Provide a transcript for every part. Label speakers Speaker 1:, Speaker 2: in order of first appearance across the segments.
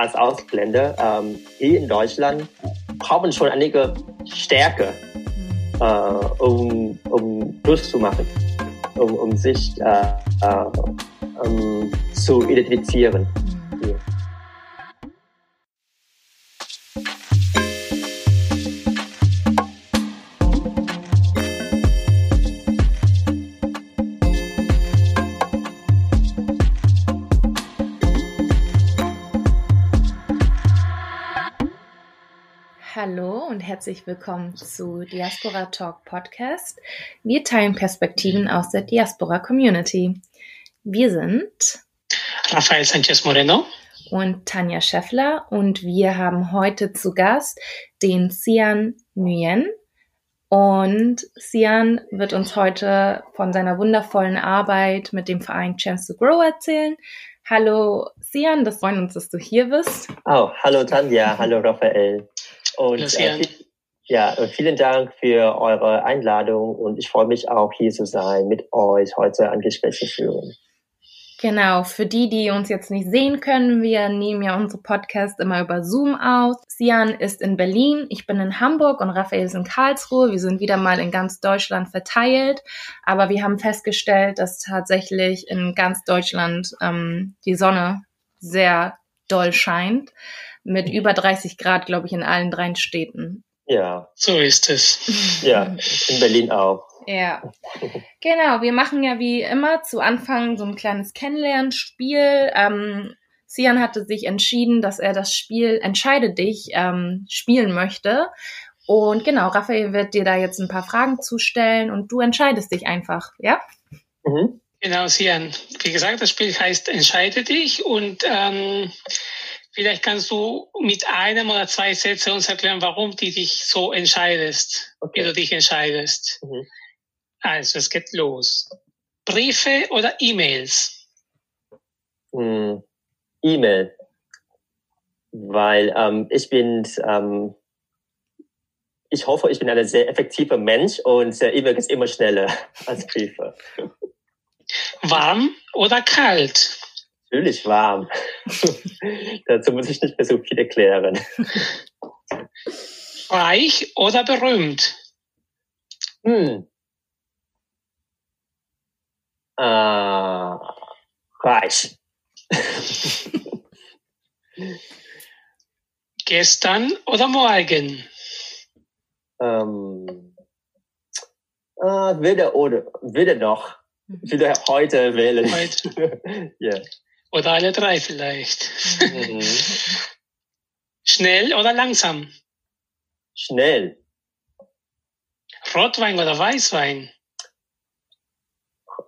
Speaker 1: als Ausländer ähm, hier in Deutschland brauchen schon einige Stärke, äh, um, um durchzumachen, um, um sich äh, äh, um, zu identifizieren.
Speaker 2: Herzlich willkommen zu Diaspora Talk Podcast. Wir teilen Perspektiven aus der Diaspora Community. Wir sind
Speaker 3: Rafael Sanchez Moreno
Speaker 2: und Tanja Scheffler und wir haben heute zu Gast den Sian Nguyen. Und Sian wird uns heute von seiner wundervollen Arbeit mit dem Verein Chance to Grow erzählen. Hallo Sian, das freut uns, dass du hier bist.
Speaker 1: Oh, hallo Tanja, hallo Raphael. Und äh, ja, vielen Dank für eure Einladung und ich freue mich auch hier zu sein, mit euch heute ein Gespräch zu führen.
Speaker 2: Genau, für die, die uns jetzt nicht sehen können, wir nehmen ja unsere Podcast immer über Zoom aus. Sian ist in Berlin, ich bin in Hamburg und Raphael ist in Karlsruhe. Wir sind wieder mal in ganz Deutschland verteilt, aber wir haben festgestellt, dass tatsächlich in ganz Deutschland ähm, die Sonne sehr doll scheint, mit über 30 Grad, glaube ich, in allen drei Städten.
Speaker 1: Ja.
Speaker 3: So ist es.
Speaker 1: Ja, in Berlin auch.
Speaker 2: Ja, genau. Wir machen ja wie immer zu Anfang so ein kleines Kennenlernspiel. Ähm, Sian hatte sich entschieden, dass er das Spiel Entscheide dich ähm, spielen möchte. Und genau, Raphael wird dir da jetzt ein paar Fragen zustellen und du entscheidest dich einfach, ja?
Speaker 3: Mhm. Genau, Sian. Wie gesagt, das Spiel heißt Entscheide dich und ähm, vielleicht kannst du mit einem oder zwei Sätzen uns erklären, warum du dich so entscheidest, okay. wie du dich entscheidest. Mhm. Also, es geht los. Briefe oder E-Mails?
Speaker 1: Hm, E-Mail. Weil ähm, ich bin, ähm, ich hoffe, ich bin ein sehr effektiver Mensch und äh, E-Mail ist immer schneller als Briefe.
Speaker 3: Warm oder kalt?
Speaker 1: Natürlich warm. Dazu muss ich nicht mehr so viel erklären.
Speaker 3: Reich oder berühmt?
Speaker 1: Hm, äh, reich.
Speaker 3: Gestern oder morgen?
Speaker 1: Ähm, äh, weder oder, weder noch. Wieder heute wählen.
Speaker 3: Heute. yeah. Oder alle drei vielleicht. Mhm. Schnell oder langsam?
Speaker 1: Schnell.
Speaker 3: Rotwein oder Weißwein?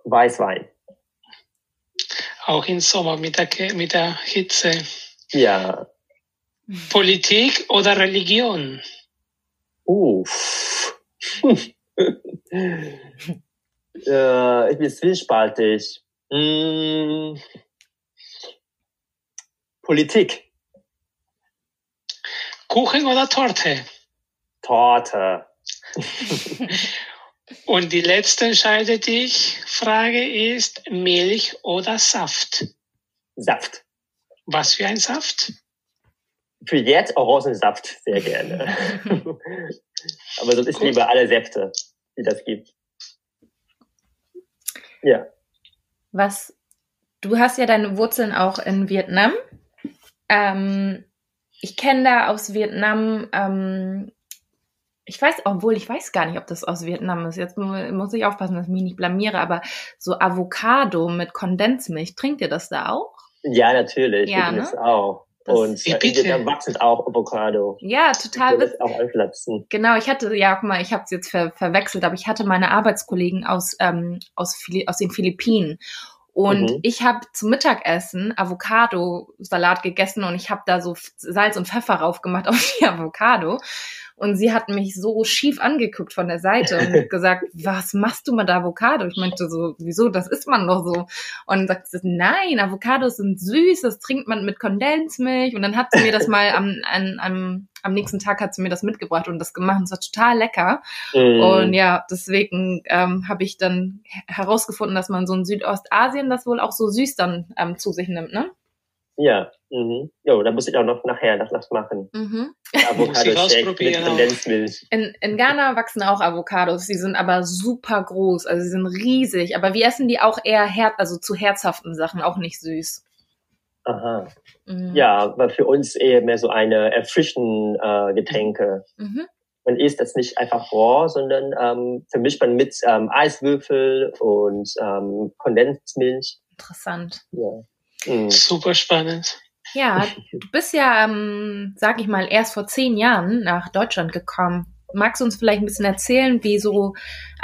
Speaker 1: Weißwein.
Speaker 3: Auch im Sommer mit der, mit der Hitze.
Speaker 1: Ja.
Speaker 3: Politik oder Religion?
Speaker 1: Uff. äh, ich bin zwiespaltig. Hm. Politik.
Speaker 3: Kuchen oder Torte?
Speaker 1: Torte.
Speaker 3: Und die letzte entscheide dich Frage ist Milch oder Saft?
Speaker 1: Saft.
Speaker 3: Was für ein Saft?
Speaker 1: Für jetzt Orangensaft sehr gerne. Aber sonst ist lieber alle Säfte, die das gibt. Ja.
Speaker 2: Was, du hast ja deine Wurzeln auch in Vietnam. Ähm, ich kenne da aus Vietnam ähm, ich weiß, obwohl ich weiß gar nicht, ob das aus Vietnam ist. Jetzt muss ich aufpassen, dass ich mich nicht blamiere, aber so Avocado mit Kondensmilch, trinkt ihr das da auch?
Speaker 1: Ja, natürlich. Ja, ne? das auch. Das und äh, in Vietnam wachsen auch Avocado.
Speaker 2: Ja, total.
Speaker 1: Das auch anpflanzen.
Speaker 2: Genau, ich hatte, ja, guck mal, ich habe es jetzt ver verwechselt, aber ich hatte meine Arbeitskollegen aus, ähm, aus, aus den Philippinen. Und mhm. ich habe zum Mittagessen Avocado-Salat gegessen und ich habe da so Salz und Pfeffer raufgemacht auf die Avocado. Und sie hat mich so schief angeguckt von der Seite und gesagt, was machst du mit Avocado? Ich meinte so, wieso, das isst man doch so. Und sagt sie, nein, Avocados sind süß, das trinkt man mit Kondensmilch. Und dann hat sie mir das mal am, am, am, am nächsten Tag hat sie mir das mitgebracht und das gemacht. Es war total lecker. Mm. Und ja, deswegen ähm, habe ich dann herausgefunden, dass man so in Südostasien das wohl auch so süß dann ähm, zu sich nimmt, ne?
Speaker 1: Ja, Mhm. Jo, da muss ich auch noch nachher noch was machen. Mhm.
Speaker 3: Avocado-Shake
Speaker 2: mit Kondensmilch. In, in Ghana wachsen auch Avocados. Sie sind aber super groß, also sie sind riesig. Aber wir essen die auch eher her also zu herzhaften Sachen, auch nicht süß.
Speaker 1: Aha. Mhm. Ja, weil für uns eher mehr so eine erfrischende äh, Getränke. Mhm. Man isst das nicht einfach roh, sondern ähm, vermischt man mit ähm, Eiswürfel und ähm, Kondensmilch.
Speaker 2: Interessant.
Speaker 1: Ja.
Speaker 3: Mhm. Super spannend.
Speaker 2: Ja, du bist ja, ähm, sag ich mal, erst vor zehn Jahren nach Deutschland gekommen. Magst du uns vielleicht ein bisschen erzählen, wieso,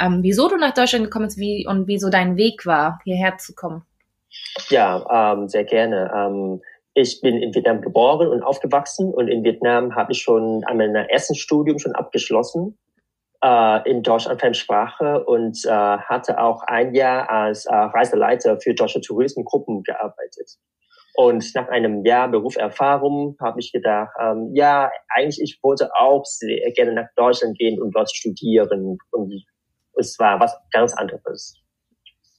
Speaker 2: ähm, wieso du nach Deutschland gekommen bist wie, und wieso dein Weg war, hierher zu kommen?
Speaker 1: Ja, ähm, sehr gerne. Ähm, ich bin in Vietnam geboren und aufgewachsen und in Vietnam habe ich schon an meinem ersten Studium schon abgeschlossen äh, in Deutsch und Fremdsprache und äh, hatte auch ein Jahr als äh, Reiseleiter für deutsche Touristengruppen gearbeitet. Und nach einem Jahr Berufserfahrung habe ich gedacht, ähm, ja, eigentlich ich wollte auch sehr gerne nach Deutschland gehen und dort studieren. Und es war was ganz anderes.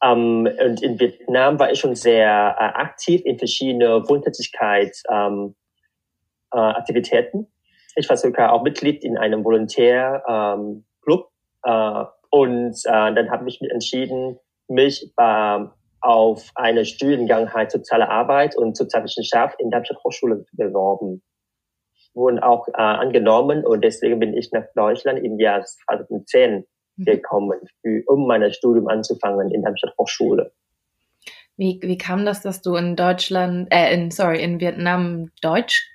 Speaker 1: Ähm, und in Vietnam war ich schon sehr äh, aktiv in verschiedene Wohntätigkeitsaktivitäten. Ähm, äh, ich war sogar auch Mitglied in einem Volontärclub. Ähm, äh, und äh, dann habe ich mich entschieden, mich bei auf eine Studiengang halt soziale Arbeit und Sozialwissenschaft in Darmstadt Hochschule beworben. Wurden auch äh, angenommen und deswegen bin ich nach Deutschland im Jahr 2010 mhm. gekommen, für, um mein Studium anzufangen in Darmstadt Hochschule.
Speaker 2: Wie, wie kam das, dass du in Deutschland, äh, in, sorry, in Vietnam Deutsch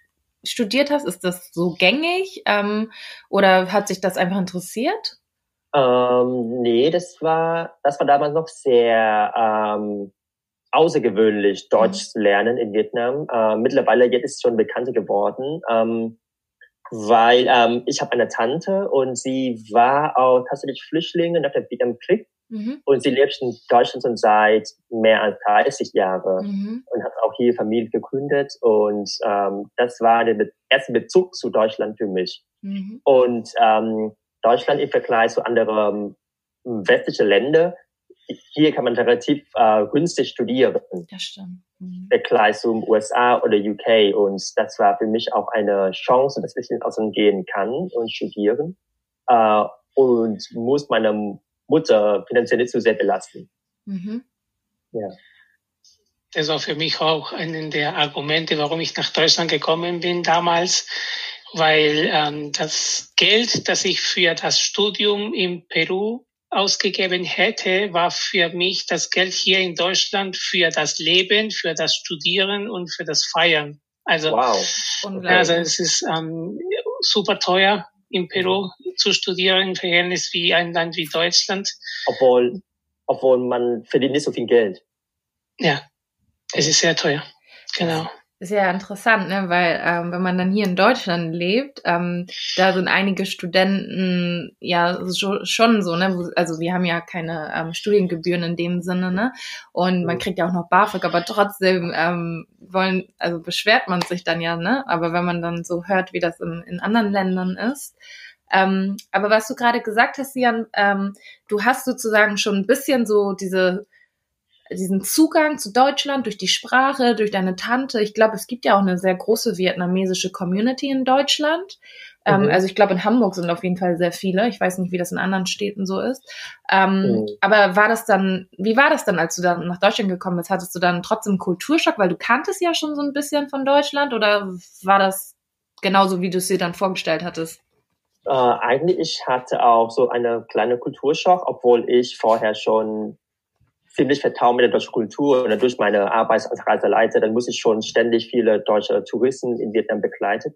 Speaker 2: studiert hast? Ist das so gängig ähm, oder hat sich das einfach interessiert?
Speaker 1: Ähm, nee, das war, das war damals noch sehr ähm, außergewöhnlich, Deutsch mhm. zu lernen in Vietnam. Äh, mittlerweile jetzt ist es schon bekannter geworden, ähm, weil ähm, ich habe eine Tante und sie war auch tatsächlich Flüchtlinge nach dem Vietnamkrieg mhm. und sie lebt in Deutschland schon seit mehr als 30 Jahren mhm. und hat auch hier Familie gegründet und ähm, das war der erste Bezug zu Deutschland für mich. Mhm. Und ähm, Deutschland im Vergleich zu anderen ähm, westlichen Ländern, hier kann man relativ äh, günstig studieren.
Speaker 2: Das stimmt. Mhm.
Speaker 1: Vergleich zum USA oder UK. Und das war für mich auch eine Chance, dass ich ins Ausland gehen kann und studieren. Äh, und muss meine Mutter finanziell nicht zu sehr belasten. Mhm.
Speaker 3: Ja. Das war für mich auch einen der Argumente, warum ich nach Deutschland gekommen bin damals, weil ähm, das Geld, das ich für das Studium in Peru ausgegeben hätte, war für mich das Geld hier in Deutschland für das Leben, für das Studieren und für das Feiern. Also, wow. also es ist ähm, super teuer in Peru zu studieren im Verhältnis wie ein Land wie Deutschland.
Speaker 1: Obwohl, obwohl man verdient nicht so viel Geld.
Speaker 3: Ja, es ist sehr teuer. Genau.
Speaker 2: Sehr interessant, ne? weil ähm, wenn man dann hier in Deutschland lebt, ähm, da sind einige Studenten ja so, schon so, ne? also wir haben ja keine ähm, Studiengebühren in dem Sinne, ne? Und man kriegt ja auch noch BAföG, aber trotzdem ähm, wollen, also beschwert man sich dann ja, ne? Aber wenn man dann so hört, wie das in, in anderen Ländern ist. Ähm, aber was du gerade gesagt hast, Jan, ähm, du hast sozusagen schon ein bisschen so diese diesen Zugang zu Deutschland durch die Sprache, durch deine Tante. Ich glaube, es gibt ja auch eine sehr große vietnamesische Community in Deutschland. Ähm, mhm. also ich glaube, in Hamburg sind auf jeden Fall sehr viele. Ich weiß nicht, wie das in anderen Städten so ist. Ähm, mhm. Aber war das dann, wie war das dann, als du dann nach Deutschland gekommen bist? Hattest du dann trotzdem Kulturschock, weil du kanntest ja schon so ein bisschen von Deutschland oder war das genauso, wie du es dir dann vorgestellt hattest?
Speaker 1: Äh, eigentlich, ich hatte auch so eine kleine Kulturschock, obwohl ich vorher schon ziemlich vertraut mit der deutschen Kultur und durch meine Arbeit als Reiseleiter, dann muss ich schon ständig viele deutsche Touristen in Vietnam begleiten.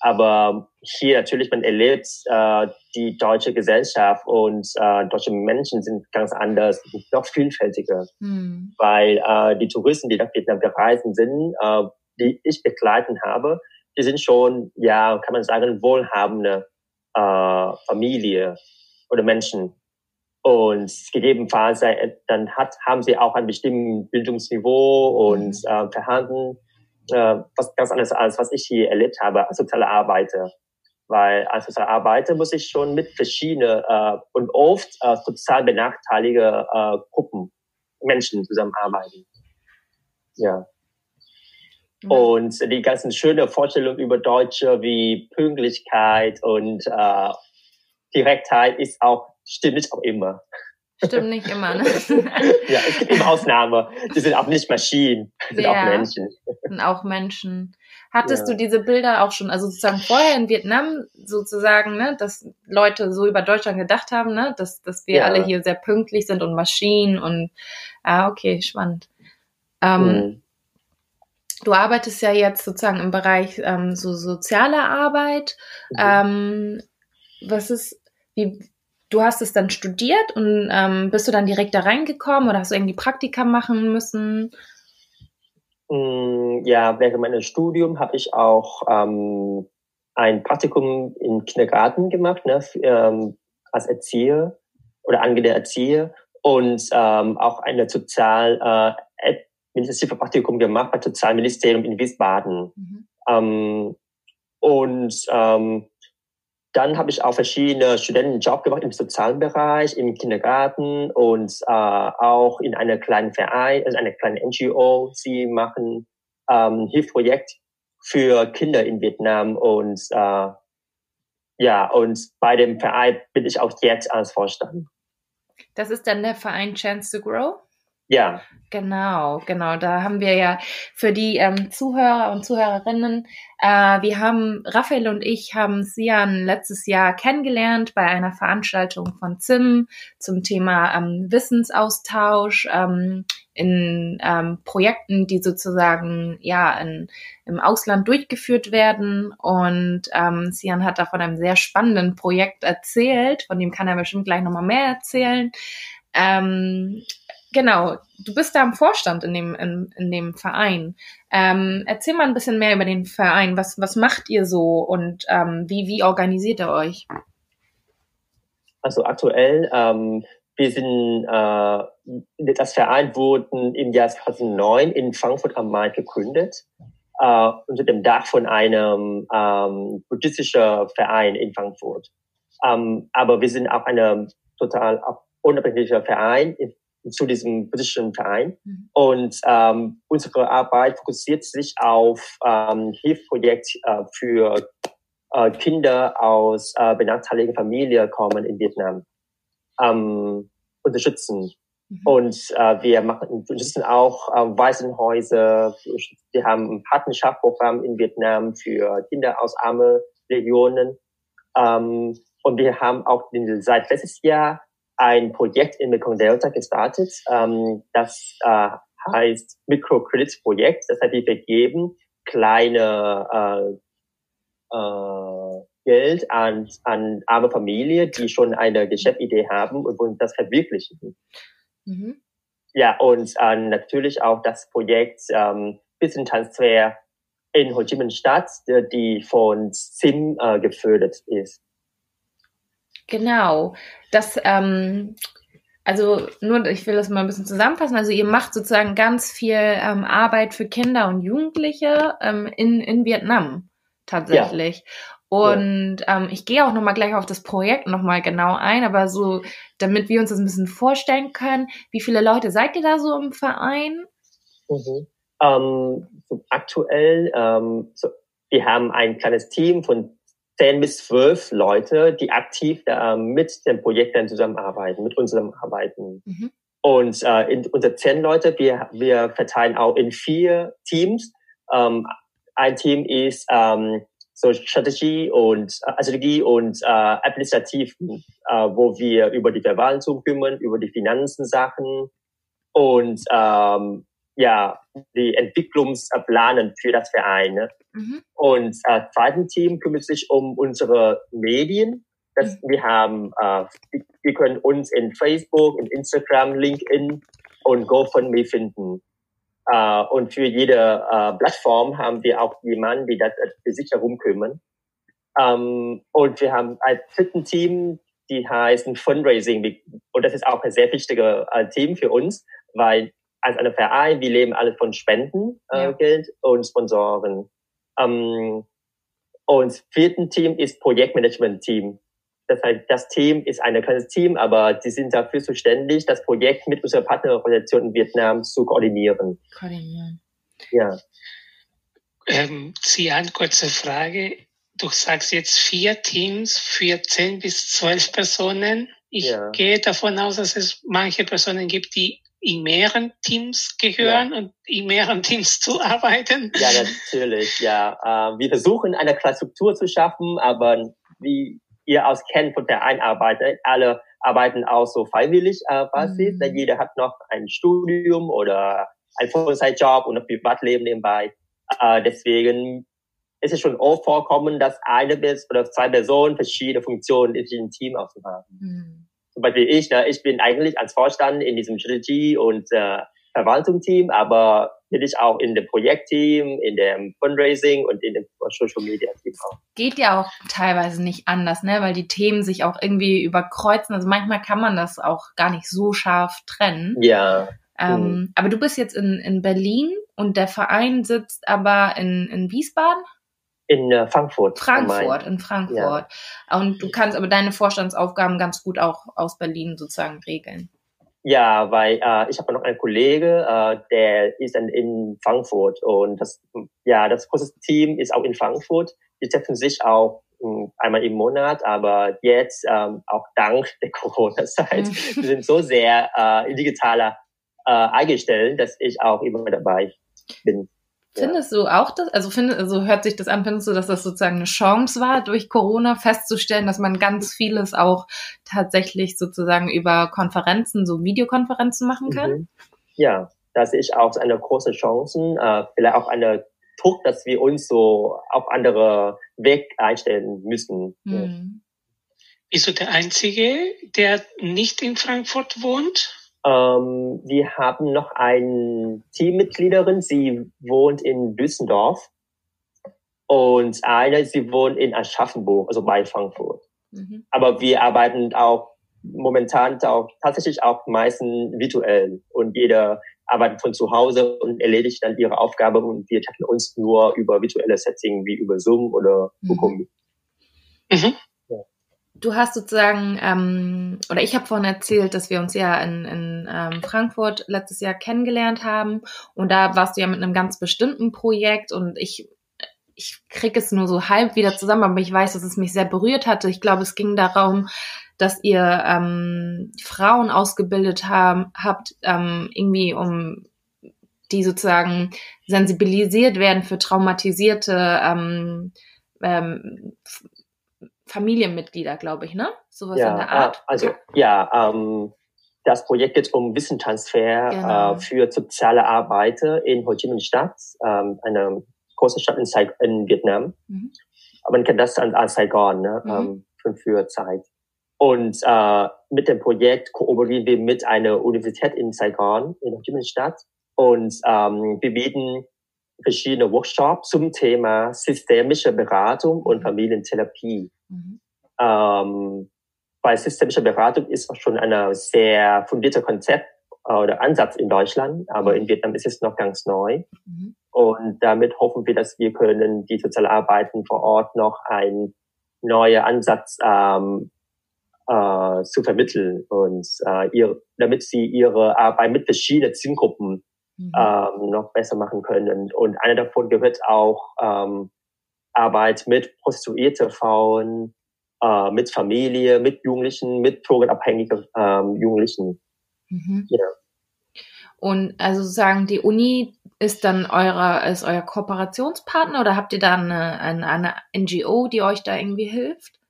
Speaker 1: Aber hier natürlich, man erlebt äh, die deutsche Gesellschaft und äh, deutsche Menschen sind ganz anders, noch vielfältiger, hm. weil äh, die Touristen, die nach Vietnam gereist sind, äh, die ich begleiten habe, die sind schon, ja, kann man sagen, wohlhabende äh, Familie oder Menschen. Und gegebenenfalls äh, dann hat, haben sie auch ein bestimmtes Bildungsniveau und mhm. äh, Verhandeln, äh, was ganz anderes als was ich hier erlebt habe als soziale Arbeiter. Weil als soziale Arbeiter muss ich schon mit verschiedenen äh, und oft äh, sozial benachteiligte äh, Gruppen, Menschen zusammenarbeiten. Ja. Mhm. Und die ganzen schönen Vorstellungen über Deutsche wie Pünktlichkeit und äh, Direktheit ist auch, stimmt nicht auch immer.
Speaker 2: Stimmt nicht immer, ne?
Speaker 1: ja, es gibt immer Ausnahmen. Die sind auch nicht Maschinen, die sind ja, auch Menschen.
Speaker 2: Sind auch Menschen. Hattest ja. du diese Bilder auch schon, also sozusagen vorher in Vietnam sozusagen, ne, dass Leute so über Deutschland gedacht haben, ne, dass, dass wir ja. alle hier sehr pünktlich sind und Maschinen und ah, okay, spannend. Ähm, mhm. Du arbeitest ja jetzt sozusagen im Bereich ähm, so soziale Arbeit. Mhm. Ähm, was ist, wie, du hast es dann studiert und ähm, bist du dann direkt da reingekommen oder hast du irgendwie Praktika machen müssen?
Speaker 1: Mm, ja, während meines Studiums habe ich auch ähm, ein Praktikum im Kindergarten gemacht, ne, für, ähm, als Erzieher oder angehender Erzieher und ähm, auch eine sozial äh, administrative Praktikum gemacht beim Sozialministerium in Wiesbaden. Mhm. Ähm, und ähm, dann habe ich auch verschiedene Studentenjobs gemacht im sozialen Bereich, im Kindergarten und äh, auch in einer kleinen Verein, also einer kleinen NGO. Sie machen ähm, Hilfsprojekt für Kinder in Vietnam und äh, ja, und bei dem Verein bin ich auch jetzt als Vorstand.
Speaker 2: Das ist dann der Verein Chance to Grow?
Speaker 1: Ja.
Speaker 2: Genau, genau. Da haben wir ja für die ähm, Zuhörer und Zuhörerinnen, äh, wir haben, Raphael und ich haben Sian letztes Jahr kennengelernt bei einer Veranstaltung von ZIM zum Thema ähm, Wissensaustausch ähm, in ähm, Projekten, die sozusagen ja in, im Ausland durchgeführt werden. Und ähm, Sian hat da von einem sehr spannenden Projekt erzählt, von dem kann er bestimmt gleich nochmal mehr erzählen. Ähm, Genau, du bist da im Vorstand in dem, in, in dem Verein. Ähm, erzähl mal ein bisschen mehr über den Verein. Was, was macht ihr so und ähm, wie, wie organisiert ihr euch?
Speaker 1: Also aktuell, ähm, wir sind, äh, das Verein wurde im Jahr 2009 in Frankfurt am Main gegründet, äh, unter dem Dach von einem ähm, buddhistischen Verein in Frankfurt. Ähm, aber wir sind auch eine total unabhängiger Verein zu diesem britischen Verein. Mhm. Und ähm, unsere Arbeit fokussiert sich auf ähm, Hilfsprojekt äh, für äh, Kinder aus äh, benachteiligten Familien kommen in Vietnam ähm, unterstützen. Mhm. Und äh, wir machen unterstützen auch äh, Waisenhäuser. Wir haben ein Partnerschaftsprogramm in Vietnam für Kinder aus armen Regionen. Ähm, und wir haben auch seit letztes Jahr ein Projekt in Mekong Delta gestartet, ähm, das äh, heißt Mikrokreditprojekt. Das heißt, wir vergeben kleine äh, äh, Geld an, an arme Familien, die schon eine Geschäftsidee haben und wollen das verwirklichen. Mhm. Ja, und äh, natürlich auch das Projekt ähm, Wissentransfer in Ho Chi Minh Stadt, die von SIM äh, gefördert ist.
Speaker 2: Genau. Das, ähm, also nur, ich will das mal ein bisschen zusammenfassen. Also ihr macht sozusagen ganz viel ähm, Arbeit für Kinder und Jugendliche ähm, in, in Vietnam tatsächlich. Ja. Und ähm, ich gehe auch nochmal gleich auf das Projekt nochmal genau ein, aber so, damit wir uns das ein bisschen vorstellen können, wie viele Leute seid ihr da so im Verein?
Speaker 1: Mhm. Ähm, so aktuell, ähm, so, wir haben ein kleines Team von zehn bis zwölf Leute, die aktiv äh, mit dem Projekt dann zusammenarbeiten, mit unserem Arbeiten. Mhm. Und äh, in, unter zehn Leute, wir, wir verteilen auch in vier Teams. Ähm, ein Team ist ähm, so Strategie und äh, Strategie und äh, administrativ, äh, wo wir über die Verwaltung kümmern, über die Finanzensachen und ähm, ja, die Entwicklungsplanen für das Verein. Ne? Mhm. Und äh, zweiten Team kümmert sich um unsere Medien. Das, mhm. Wir haben, äh, wir können uns in Facebook, in Instagram, LinkedIn und GoFundMe finden. Äh, und für jede äh, Plattform haben wir auch jemanden, die das äh, für sich herum kümmern. Ähm, und wir haben ein dritten Team, die heißen Fundraising. Und das ist auch ein sehr wichtiges äh, Team für uns, weil als eine Verein, wir leben alle von Spenden, äh, ja. Geld und Sponsoren. Ähm, und das vierte Team ist Projektmanagement-Team. Das heißt, das Team ist ein kleines Team, aber die sind dafür zuständig, das Projekt mit unserer Partnerorganisation in Vietnam zu koordinieren. Koordinieren.
Speaker 2: Ja.
Speaker 3: Ähm, Sian, kurze Frage. Du sagst jetzt vier Teams für zehn bis zwölf Personen. Ich ja. gehe davon aus, dass es manche Personen gibt, die in mehreren Teams gehören ja. und in mehreren Teams zu arbeiten.
Speaker 1: Ja, natürlich, ja. Äh, wir versuchen eine klare Struktur zu schaffen, aber wie ihr aus kennt von der Einarbeitung, alle arbeiten auch so freiwillig äh, Basis, mhm. denn jeder hat noch ein Studium oder ein Vollzeitjob und ein Privatleben nebenbei. Äh, deswegen ist es schon oft vorkommen, dass eine bis oder zwei Personen verschiedene Funktionen in diesem Team auszuhaben. Mhm. Zum Beispiel ich, ne, ich bin eigentlich als Vorstand in diesem Strategie- und äh, Verwaltungsteam, aber bin ich auch in dem Projektteam, in dem Fundraising und in dem Social Media Team auch.
Speaker 2: Geht ja auch teilweise nicht anders, ne, weil die Themen sich auch irgendwie überkreuzen. Also manchmal kann man das auch gar nicht so scharf trennen.
Speaker 1: Ja.
Speaker 2: Ähm, mhm. Aber du bist jetzt in, in Berlin und der Verein sitzt aber in, in Wiesbaden?
Speaker 1: In äh, Frankfurt.
Speaker 2: Frankfurt, in Frankfurt. Ja. Und du kannst aber deine Vorstandsaufgaben ganz gut auch aus Berlin sozusagen regeln.
Speaker 1: Ja, weil äh, ich habe noch einen Kollege, äh, der ist in, in Frankfurt und das ja das große Team ist auch in Frankfurt. Die treffen sich auch mh, hm, einmal im Monat, aber jetzt ähm, auch dank der Corona-Zeit, mhm. wir sind so sehr äh, digitaler äh, eingestellt, dass ich auch immer dabei bin.
Speaker 2: Findest du auch das, also finde, also hört sich das an, findest du, dass das sozusagen eine Chance war, durch Corona festzustellen, dass man ganz vieles auch tatsächlich sozusagen über Konferenzen, so Videokonferenzen machen kann? Mhm.
Speaker 1: Ja, da sehe ich auch eine große Chance, äh, vielleicht auch eine Druck, dass wir uns so auf andere Weg einstellen müssen. Mhm.
Speaker 3: Bist du der Einzige, der nicht in Frankfurt wohnt?
Speaker 1: Ähm, wir haben noch eine Teammitgliederin, sie wohnt in Düsseldorf und eine, sie wohnt in Aschaffenburg, also bei Frankfurt. Mhm. Aber wir arbeiten auch momentan auch tatsächlich auch meistens virtuell und jeder arbeitet von zu Hause und erledigt dann ihre Aufgabe und wir treffen uns nur über virtuelle Settings wie über Zoom oder Google.
Speaker 2: Mhm. mhm. Du hast sozusagen, ähm, oder ich habe vorhin erzählt, dass wir uns ja in, in ähm, Frankfurt letztes Jahr kennengelernt haben und da warst du ja mit einem ganz bestimmten Projekt und ich ich krieg es nur so halb wieder zusammen, aber ich weiß, dass es mich sehr berührt hatte. Ich glaube, es ging darum, dass ihr ähm, Frauen ausgebildet haben, habt, ähm, irgendwie um die sozusagen sensibilisiert werden für traumatisierte ähm, ähm, Familienmitglieder, glaube ich, ne?
Speaker 1: Sowas ja, in der Art. Also ja, ähm, das Projekt geht um Wissenstransfer genau. äh, für soziale Arbeiter in Ho Chi Minh Stadt, ähm, eine große Stadt in, Sai in Vietnam. Mhm. Aber man kennt das als, Saigon, ne? Mhm. Ähm, für früher Zeit. Und äh, mit dem Projekt kooperieren wir mit einer Universität in Saigon, in Ho Chi Minh Stadt. Und ähm, wir bieten verschiedene Workshops zum Thema systemische Beratung und mhm. Familientherapie. Mhm. Ähm, bei systemischer Beratung ist schon ein sehr fundierter Konzept äh, oder Ansatz in Deutschland, aber mhm. in Vietnam ist es noch ganz neu. Mhm. Und damit hoffen wir, dass wir können die Sozialarbeiten vor Ort noch ein neuer Ansatz ähm, äh, zu vermitteln und äh, ihr, damit sie ihre Arbeit mit verschiedenen Zielgruppen mhm. ähm, noch besser machen können. Und einer davon gehört auch ähm, Arbeit mit prostituierte Frauen, äh, mit Familie, mit Jugendlichen, mit drogenabhängigen ähm, Jugendlichen.
Speaker 2: Mhm. Ja. Und also sagen, die Uni ist dann euer, ist euer Kooperationspartner oder habt ihr da eine, eine, eine NGO, die euch da irgendwie hilft?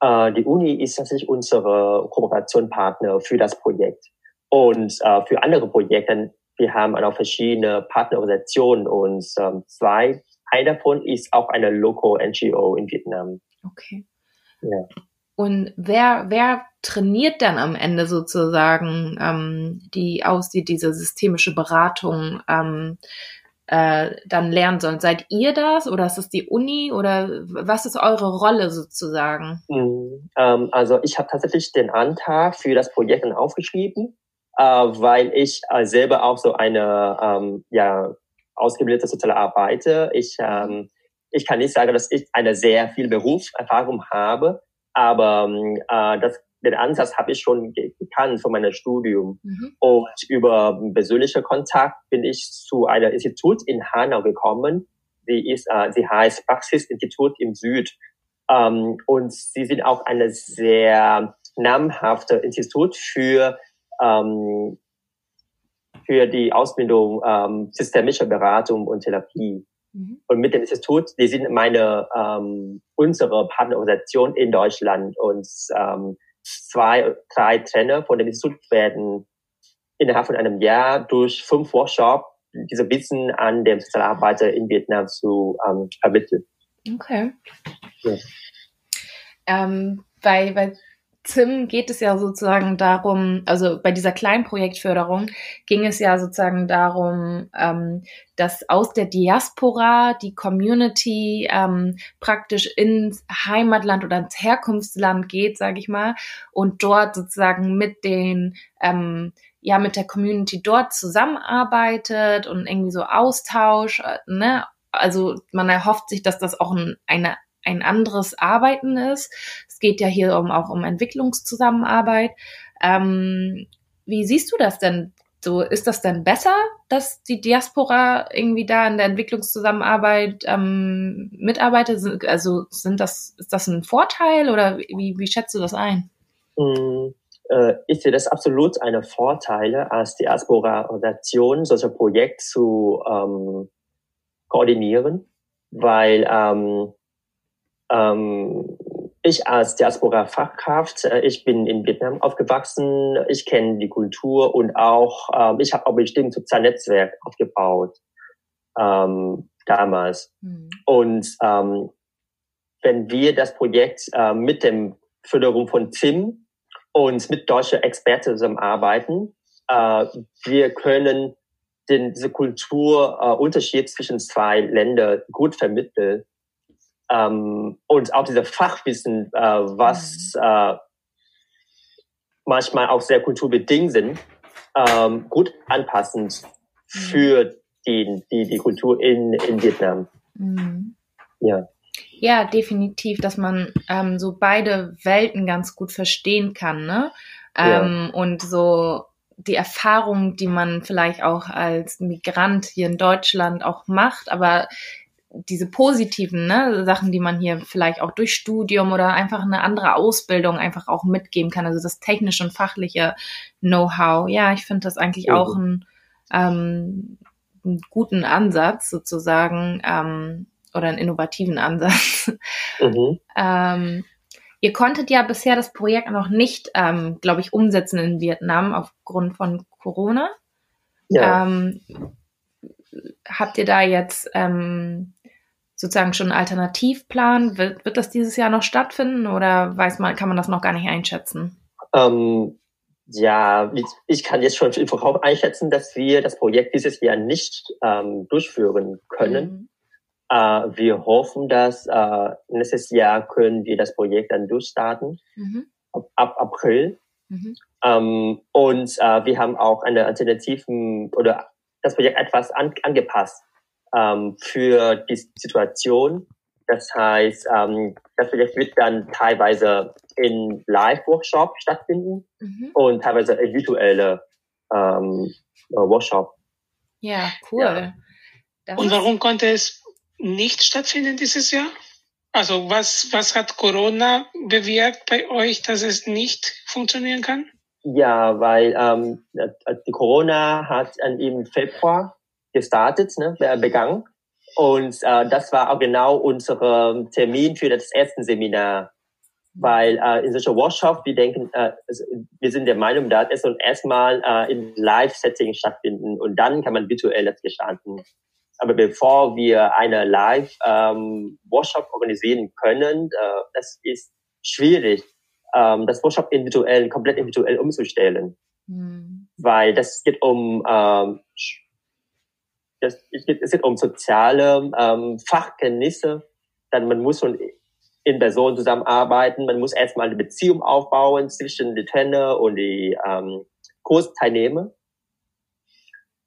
Speaker 1: Äh, die Uni ist tatsächlich unsere Kooperationspartner für das Projekt. Und äh, für andere Projekte, wir haben auch verschiedene Partnerorganisationen und ähm, zwei einer davon ist auch eine Local NGO in Vietnam.
Speaker 2: Okay. Ja. Und wer, wer trainiert dann am Ende sozusagen ähm, die aus, die diese systemische Beratung ähm, äh, dann lernen sollen? Seid ihr das oder ist es die Uni oder was ist eure Rolle sozusagen?
Speaker 1: Mhm. Ähm, also ich habe tatsächlich den Antrag für das Projekt dann aufgeschrieben, äh, weil ich äh, selber auch so eine ähm, ja ausgebildete soziale Arbeiter. Ich, ähm, ich kann nicht sagen, dass ich eine sehr viel Berufserfahrung habe, aber ähm, äh, das, den Ansatz habe ich schon gekannt von meinem Studium. Mhm. Und über persönlichen Kontakt bin ich zu einem Institut in Hanau gekommen, sie ist, äh, sie heißt Praxisinstitut im Süd. Ähm, und sie sind auch eine sehr namhafte Institut für ähm, für die Ausbildung ähm, systemischer Beratung und Therapie. Mhm. Und mit dem Institut, die sind meine ähm, unsere Partnerorganisation in Deutschland und ähm, zwei, drei Trainer von dem Institut werden innerhalb von einem Jahr durch fünf Workshops diese Wissen an den Sozialarbeiter in Vietnam zu ähm, vermitteln.
Speaker 2: Okay. Ja. Ähm, bei, bei Tim geht es ja sozusagen darum, also bei dieser Kleinprojektförderung ging es ja sozusagen darum, ähm, dass aus der Diaspora die Community ähm, praktisch ins Heimatland oder ins Herkunftsland geht, sage ich mal, und dort sozusagen mit den ähm, ja mit der Community dort zusammenarbeitet und irgendwie so Austausch, äh, ne? Also man erhofft sich, dass das auch ein, eine ein anderes Arbeiten ist. Es geht ja hier um, auch um Entwicklungszusammenarbeit. Ähm, wie siehst du das denn? So, ist das denn besser, dass die Diaspora irgendwie da in der Entwicklungszusammenarbeit ähm, mitarbeitet? Also sind das, ist das ein Vorteil oder wie, wie schätzt du das ein?
Speaker 1: Mm, ich sehe das absolut eine Vorteile als Diaspora-Organisation, solche Projekte zu ähm, koordinieren, weil ähm, ähm, ich als Diaspora-Fachkraft, äh, ich bin in Vietnam aufgewachsen, ich kenne die Kultur und auch, ähm, ich habe auch bestimmt sozial Netzwerk aufgebaut ähm, damals. Mhm. Und ähm, wenn wir das Projekt äh, mit dem Förderung von Tim und mit deutschen Experten zusammenarbeiten, äh, wir können den, diese Kulturunterschied äh, zwischen zwei Ländern gut vermitteln ähm, und auch diese Fachwissen, äh, was mhm. äh, manchmal auch sehr kulturbedingt sind, ähm, gut anpassend mhm. für die, die, die Kultur in, in Vietnam.
Speaker 2: Mhm. Ja. Ja, definitiv, dass man ähm, so beide Welten ganz gut verstehen kann, ne? Ähm, ja. Und so die Erfahrung, die man vielleicht auch als Migrant hier in Deutschland auch macht, aber diese positiven ne, Sachen, die man hier vielleicht auch durch Studium oder einfach eine andere Ausbildung einfach auch mitgeben kann. Also das technische und fachliche Know-how. Ja, ich finde das eigentlich auch ein, ähm, einen guten Ansatz sozusagen ähm, oder einen innovativen Ansatz. Mhm. ähm, ihr konntet ja bisher das Projekt noch nicht, ähm, glaube ich, umsetzen in Vietnam aufgrund von Corona. Ja. Ähm, habt ihr da jetzt ähm, sozusagen schon einen Alternativplan? Wird, wird das dieses Jahr noch stattfinden oder weiß man, kann man das noch gar nicht einschätzen?
Speaker 1: Ähm, ja, ich kann jetzt schon im Voraus einschätzen, dass wir das Projekt dieses Jahr nicht ähm, durchführen können. Mhm. Äh, wir hoffen, dass äh, nächstes Jahr können wir das Projekt dann durchstarten, mhm. ab, ab, April. Mhm. Ähm, und äh, wir haben auch eine alternativen oder das Projekt etwas an, angepasst ähm, für die Situation. Das heißt, ähm, das Projekt wird dann teilweise in Live-Workshop stattfinden mhm. und teilweise in virtuelle ähm, Workshop.
Speaker 2: Ja, cool.
Speaker 3: Ja. Und warum konnte es nicht stattfinden dieses Jahr? Also was, was hat Corona bewirkt bei euch, dass es nicht funktionieren kann?
Speaker 1: Ja, weil ähm, die Corona hat im Februar gestartet, ne, begangen. Und äh, das war auch genau unser Termin für das erste Seminar. Weil äh, in solchen Workshops, wir denken, äh, also wir sind der Meinung, dass es soll erstmal äh, in Live-Setting stattfinden und dann kann man virtuell das gestalten. Aber bevor wir eine Live-Workshop ähm, organisieren können, äh, das ist schwierig, ähm, das Workshop individuell, komplett individuell umzustellen. Mhm. Weil das geht um ähm, das, es geht um soziale ähm, Fachkenntnisse. Dann man muss schon in Person zusammenarbeiten. Man muss erstmal eine Beziehung aufbauen zwischen den Trainer und die ähm, Kursteilnehmer.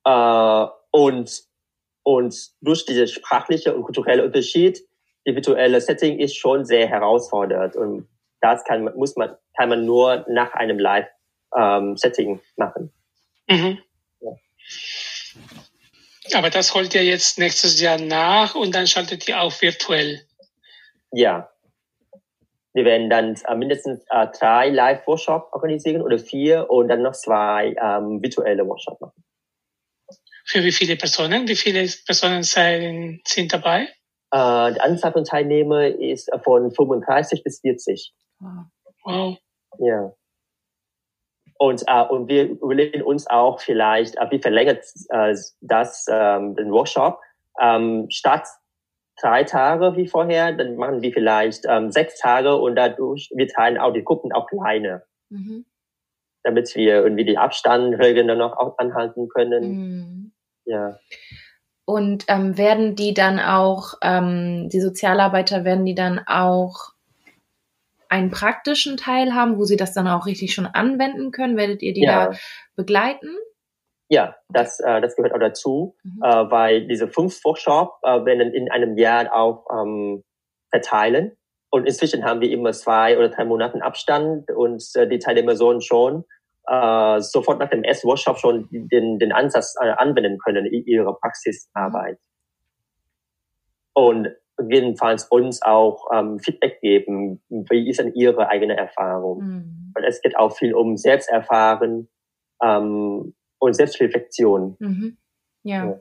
Speaker 1: Äh, und, und durch diese sprachliche und kulturelle Unterschied, die virtuelle Setting ist schon sehr herausfordernd. Und das kann, muss man, kann man nur nach einem Live-Setting ähm, machen. Mhm. Ja.
Speaker 3: Aber das holt ihr jetzt nächstes Jahr nach und dann schaltet ihr auch virtuell.
Speaker 1: Ja. Wir werden dann äh, mindestens äh, drei Live-Workshops organisieren oder vier und dann noch zwei ähm, virtuelle Workshops machen.
Speaker 3: Für wie viele Personen? Wie viele Personen sind, sind dabei?
Speaker 1: Äh, die Anzahl von Teilnehmern ist von 35 bis 40.
Speaker 3: Wow.
Speaker 1: Ja. Und, äh, und wir überlegen uns auch vielleicht, äh, wie verlängert äh, das ähm, den Workshop. Ähm, statt drei Tage wie vorher, dann machen wir vielleicht ähm, sechs Tage und dadurch, wir teilen auch die Gruppen auch kleine. Mhm. Damit wir irgendwie die Abstandregeln dann noch anhalten können. Mhm. Ja.
Speaker 2: Und ähm, werden die dann auch, ähm, die Sozialarbeiter, werden die dann auch einen praktischen Teil haben, wo sie das dann auch richtig schon anwenden können? Werdet ihr die ja. da begleiten?
Speaker 1: Ja, das, äh, das gehört auch dazu, mhm. äh, weil diese fünf Workshops äh, werden in einem Jahr auch ähm, verteilen. Und inzwischen haben wir immer zwei oder drei Monaten Abstand und äh, die Teilnehmer sollen schon äh, sofort nach dem ersten Workshop schon den, den Ansatz äh, anwenden können in ihrer Praxisarbeit. Und jedenfalls uns auch ähm, Feedback geben, wie ist denn ihre eigene Erfahrung. Mhm. Und es geht auch viel um Selbsterfahren ähm, und Selbstreflexion.
Speaker 2: Mhm. Ja. ja.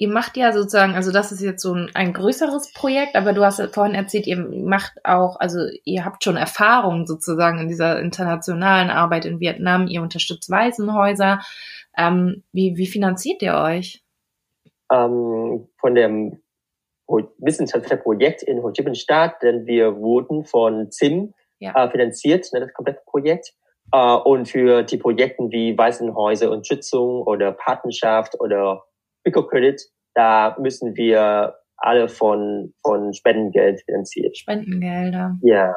Speaker 2: Ihr macht ja sozusagen, also das ist jetzt so ein, ein größeres Projekt, aber du hast vorhin erzählt, ihr macht auch, also ihr habt schon Erfahrung sozusagen in dieser internationalen Arbeit in Vietnam, ihr unterstützt Waisenhäuser. Ähm, wie, wie finanziert ihr euch?
Speaker 1: Ähm, von dem wissenschaftliche Projekt in Ho Chi Minh Stadt, denn wir wurden von ZIM ja. äh, finanziert, ne, das komplette Projekt. Äh, und für die Projekte wie Waisenhäuser und Schützung oder Patenschaft oder Microcredit, da müssen wir alle von, von Spendengeld finanziert.
Speaker 2: Spendengelder.
Speaker 1: Ja.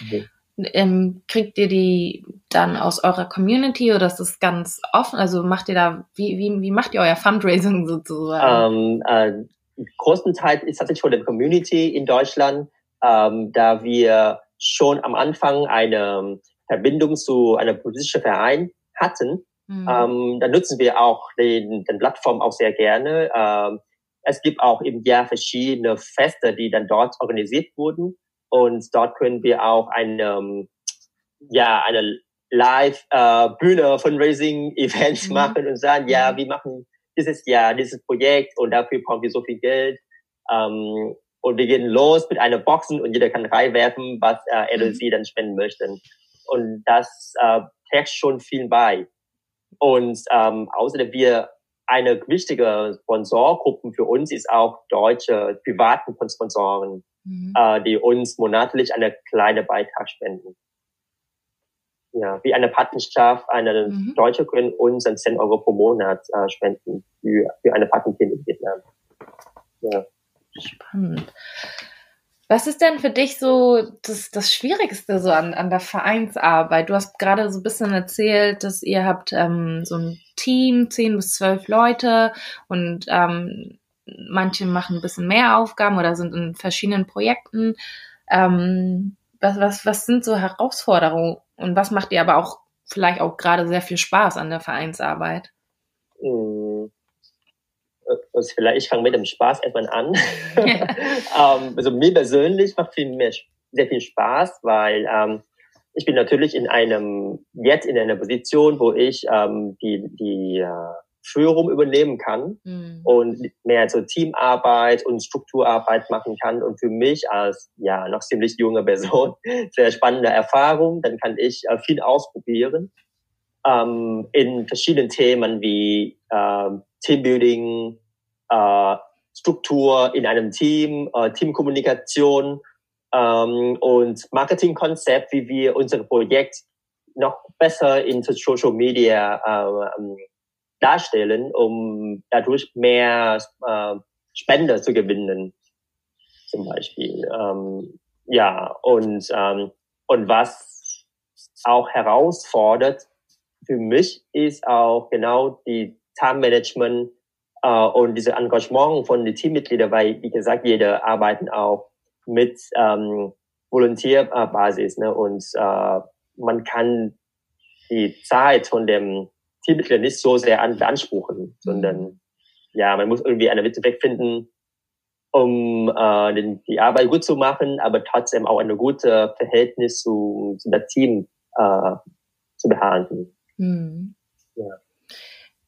Speaker 2: Mhm. Ähm, kriegt ihr die dann aus eurer Community oder ist das ganz offen? Also macht ihr da, wie, wie, wie macht ihr euer Fundraising sozusagen?
Speaker 1: Ähm, äh, größtenteils ist tatsächlich von der Community in Deutschland, ähm, da wir schon am Anfang eine Verbindung zu einem politischen Verein hatten. Mhm. Ähm, dann nutzen wir auch den, den Plattform auch sehr gerne. Ähm, es gibt auch im Jahr verschiedene Feste, die dann dort organisiert wurden. Und dort können wir auch eine, ja, eine Live-Bühne, äh, Fundraising-Events mhm. machen und sagen, ja, mhm. wir machen dieses Jahr dieses Projekt und dafür brauchen wir so viel Geld. Ähm, und wir gehen los mit einer Boxen und jeder kann reinwerfen, was äh, er oder sie dann spenden möchte. Und das äh, trägt schon viel bei. Und ähm, außerdem wir eine wichtige Sponsorgruppe für uns ist auch deutsche privaten Sponsoren, mhm. äh, die uns monatlich eine kleine Beitrag spenden ja, wie eine Patenschaft, eine mhm. Deutsche können uns 10 Euro pro Monat äh, spenden für, für eine Patenkind in Vietnam. Ja.
Speaker 2: Spannend. Was ist denn für dich so das, das Schwierigste so an, an der Vereinsarbeit? Du hast gerade so ein bisschen erzählt, dass ihr habt ähm, so ein Team, zehn bis zwölf Leute und ähm, manche machen ein bisschen mehr Aufgaben oder sind in verschiedenen Projekten. Ähm, was, was, was sind so Herausforderungen und was macht dir aber auch vielleicht auch gerade sehr viel Spaß an der Vereinsarbeit?
Speaker 1: Hm. Also vielleicht, ich fange mit dem Spaß erstmal an. ähm, also mir persönlich macht viel mehr, sehr viel Spaß, weil ähm, ich bin natürlich in einem, jetzt in einer Position, wo ich ähm, die, die äh, Führung übernehmen kann mhm. und mehr so Teamarbeit und Strukturarbeit machen kann. Und für mich als ja noch ziemlich junge Person sehr spannende Erfahrung. Dann kann ich äh, viel ausprobieren ähm, in verschiedenen Themen wie äh, Teambuilding, äh, Struktur in einem Team, äh, Teamkommunikation ähm, und Marketingkonzept, wie wir unser Projekt noch besser in Social Media äh, ähm, darstellen, um dadurch mehr äh, Spender zu gewinnen, zum Beispiel. Ähm, ja, und, ähm, und was auch herausfordert für mich ist auch genau die Time-Management äh, und diese Engagement von den Teammitgliedern, weil, wie gesagt, jeder arbeiten auch mit ähm, Volontärbasis ne? und äh, man kann die Zeit von dem Teammitglieder nicht so sehr an, beanspruchen, sondern ja, man muss irgendwie eine Mitte wegfinden, um äh, den, die Arbeit gut zu machen, aber trotzdem auch ein gutes Verhältnis zu, zu dem Team äh, zu behalten.
Speaker 2: Mhm. Ja.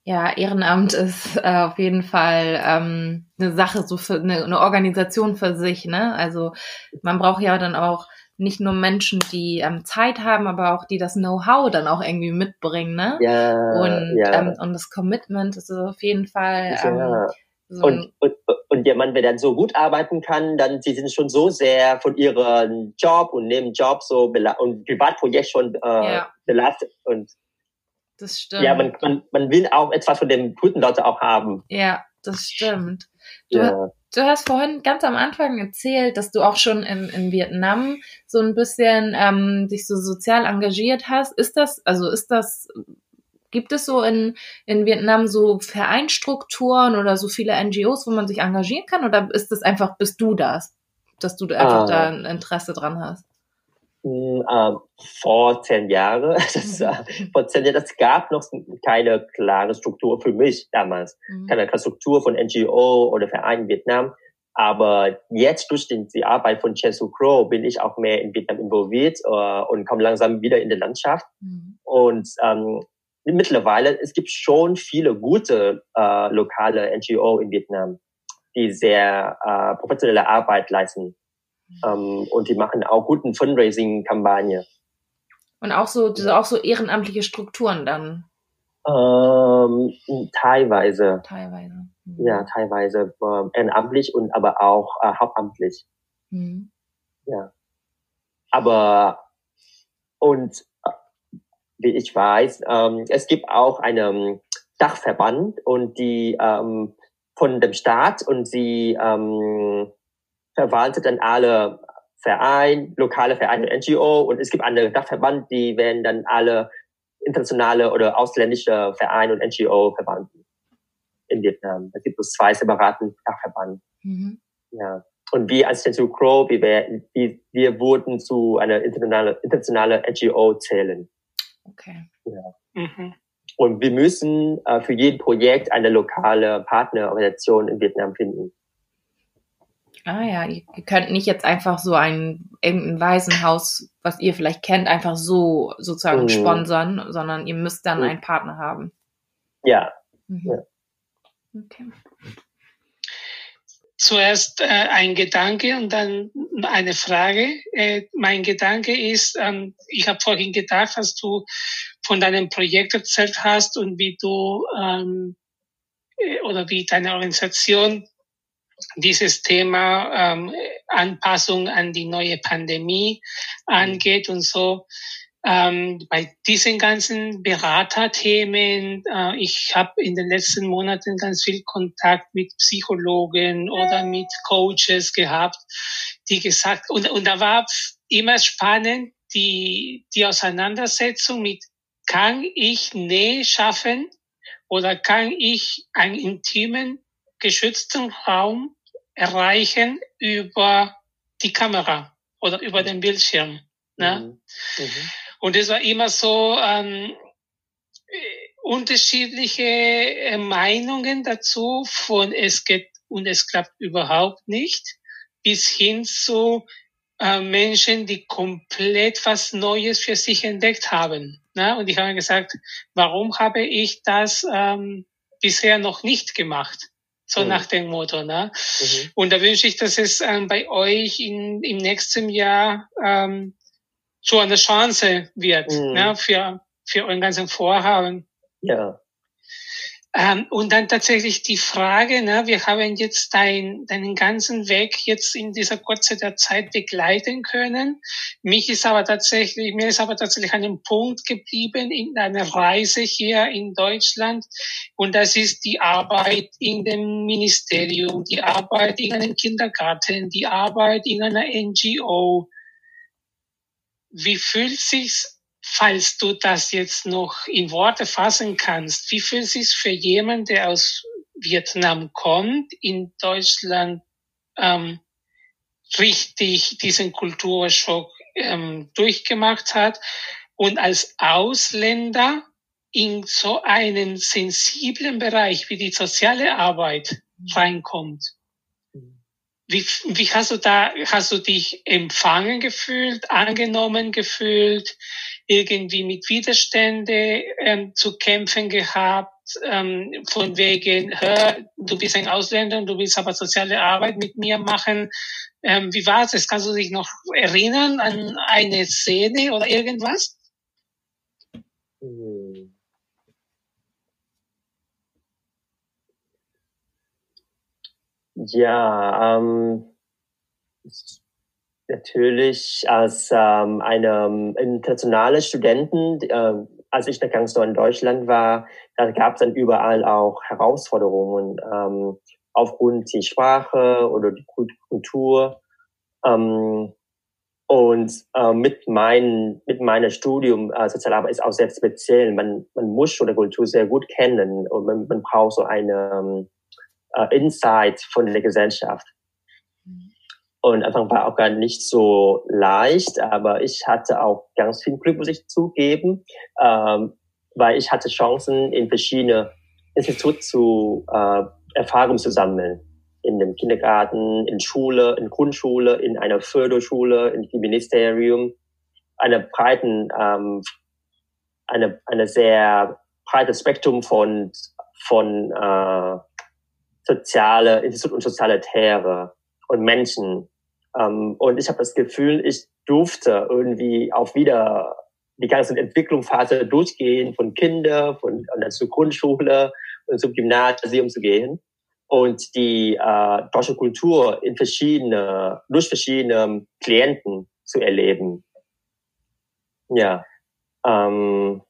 Speaker 2: Ja, Ehrenamt ist äh, auf jeden Fall ähm, eine Sache, so für eine, eine Organisation für sich. Ne? Also man braucht ja dann auch nicht nur Menschen, die ähm, Zeit haben, aber auch die das Know-how dann auch irgendwie mitbringen, ne?
Speaker 1: Ja,
Speaker 2: und,
Speaker 1: ja.
Speaker 2: Ähm, und das Commitment ist auf jeden Fall.
Speaker 1: Ähm, ja. So und, und, und der Mann, wer dann so gut arbeiten kann, dann sie sind schon so sehr von ihrem Job und neben Job so und Privatprojekt schon äh, ja. belastet und
Speaker 2: das stimmt.
Speaker 1: Ja, man, man, man will auch etwas von dem guten Leute auch haben.
Speaker 2: Ja, das stimmt. Du, ja. Du hast vorhin ganz am Anfang erzählt, dass du auch schon in, in Vietnam so ein bisschen ähm, dich so sozial engagiert hast. Ist das, also ist das, gibt es so in, in Vietnam so Vereinstrukturen oder so viele NGOs, wo man sich engagieren kann? Oder ist das einfach, bist du das? Dass du einfach ah. da ein Interesse dran hast?
Speaker 1: Äh, vor zehn Jahren, das, äh, mhm. vor zehn Jahren, das gab noch keine klare Struktur für mich damals, mhm. keine klare Struktur von NGO oder Verein in Vietnam. Aber jetzt durch die, die Arbeit von Chesu Crow bin ich auch mehr in Vietnam involviert äh, und komme langsam wieder in die Landschaft. Mhm. Und ähm, mittlerweile, es gibt schon viele gute äh, lokale NGO in Vietnam, die sehr äh, professionelle Arbeit leisten. Ähm, und die machen auch guten Fundraising-Kampagne.
Speaker 2: Und auch so, ja. auch so ehrenamtliche Strukturen dann?
Speaker 1: Ähm, teilweise.
Speaker 2: Teilweise.
Speaker 1: Mhm. Ja, teilweise äh, ehrenamtlich und aber auch äh, hauptamtlich. Mhm. Ja. Aber und äh, wie ich weiß, ähm, es gibt auch einen Dachverband und die ähm, von dem Staat und sie ähm, verwaltet dann alle Vereine, lokale Vereine und NGO und es gibt andere Dachverband, die werden dann alle internationale oder ausländische Vereine und NGO verwalten in Vietnam. Es gibt bloß zwei separaten Dachverband. Mhm. Ja. Und wir als Tensu Crow, wir, werden, wir, wir wurden zu einer internationalen internationale NGO zählen.
Speaker 2: Okay.
Speaker 1: Ja. Mhm. Und wir müssen äh, für jeden Projekt eine lokale Partnerorganisation in Vietnam finden.
Speaker 2: Ah ja, ihr könnt nicht jetzt einfach so ein irgendein Waisenhaus, was ihr vielleicht kennt, einfach so sozusagen mhm. sponsern, sondern ihr müsst dann mhm. einen Partner haben.
Speaker 1: Ja. Mhm. ja.
Speaker 3: Okay. Zuerst äh, ein Gedanke und dann eine Frage. Äh, mein Gedanke ist, ähm, ich habe vorhin gedacht, dass du von deinem Projekt erzählt hast und wie du ähm, äh, oder wie deine Organisation dieses Thema ähm, Anpassung an die neue Pandemie angeht und so. Ähm, bei diesen ganzen Beraterthemen, äh, ich habe in den letzten Monaten ganz viel Kontakt mit Psychologen oder mit Coaches gehabt, die gesagt, und, und da war immer spannend die, die Auseinandersetzung mit, kann ich Nähe schaffen oder kann ich einen intimen geschützten Raum erreichen über die Kamera oder über den Bildschirm. Ne? Mhm. Mhm. Und es war immer so ähm, unterschiedliche äh, Meinungen dazu, von es geht und es klappt überhaupt nicht, bis hin zu äh, Menschen, die komplett was Neues für sich entdeckt haben. Ne? Und ich habe gesagt, warum habe ich das ähm, bisher noch nicht gemacht? So mhm. nach dem Motto. Ne? Mhm. Und da wünsche ich, dass es ähm, bei euch in, im nächsten Jahr ähm, so eine Chance wird mhm. ne? für, für euren ganzen Vorhaben.
Speaker 1: Ja.
Speaker 3: Ähm, und dann tatsächlich die Frage, ne, wir haben jetzt dein, deinen ganzen Weg jetzt in dieser kurzen Zeit begleiten können. Mich ist aber tatsächlich, mir ist aber tatsächlich an einem Punkt geblieben in einer Reise hier in Deutschland. Und das ist die Arbeit in dem Ministerium, die Arbeit in einem Kindergarten, die Arbeit in einer NGO. Wie fühlt sich's falls du das jetzt noch in Worte fassen kannst, wie fühlt es sich für jemanden, der aus Vietnam kommt, in Deutschland ähm, richtig diesen Kulturschock ähm, durchgemacht hat und als Ausländer in so einen sensiblen Bereich wie die soziale Arbeit reinkommt. Wie, wie hast du da, hast du dich empfangen gefühlt, angenommen gefühlt, irgendwie mit Widerstände ähm, zu kämpfen gehabt, ähm, von wegen, hör, du bist ein Ausländer und du willst aber soziale Arbeit mit mir machen. Ähm, wie war es? Kannst du dich noch erinnern an eine Szene oder irgendwas? Hm.
Speaker 1: Ja, ähm, natürlich als ähm, eine ähm, internationale Studenten, äh, als ich ganz neu in Deutschland war, da gab es dann überall auch Herausforderungen ähm, aufgrund der Sprache oder die Kultur. Ähm, und äh, mit mein, mit meinem Studium äh, Sozialarbeit ist auch sehr speziell. Man, man muss schon die Kultur sehr gut kennen und man, man braucht so eine ähm, äh, Insight von der Gesellschaft. Und einfach war auch gar nicht so leicht, aber ich hatte auch ganz viel Glück, muss ich zugeben, ähm, weil ich hatte Chancen, in verschiedene Institute zu äh, Erfahrungen zu sammeln. In dem Kindergarten, in Schule, in Grundschule, in einer Förderschule, in dem Ministerium. Eine breiten, ähm, eine, eine sehr breites Spektrum von, von äh, soziale Institut und Sozialitäre und Menschen. Ähm, und ich habe das Gefühl, ich durfte irgendwie auch wieder die ganze Entwicklungsphase durchgehen, von Kinder, von dann zur Grundschule und zum Gymnasium zu gehen und die äh, deutsche Kultur in verschiedene, durch verschiedene Klienten zu erleben. Ja. Ähm,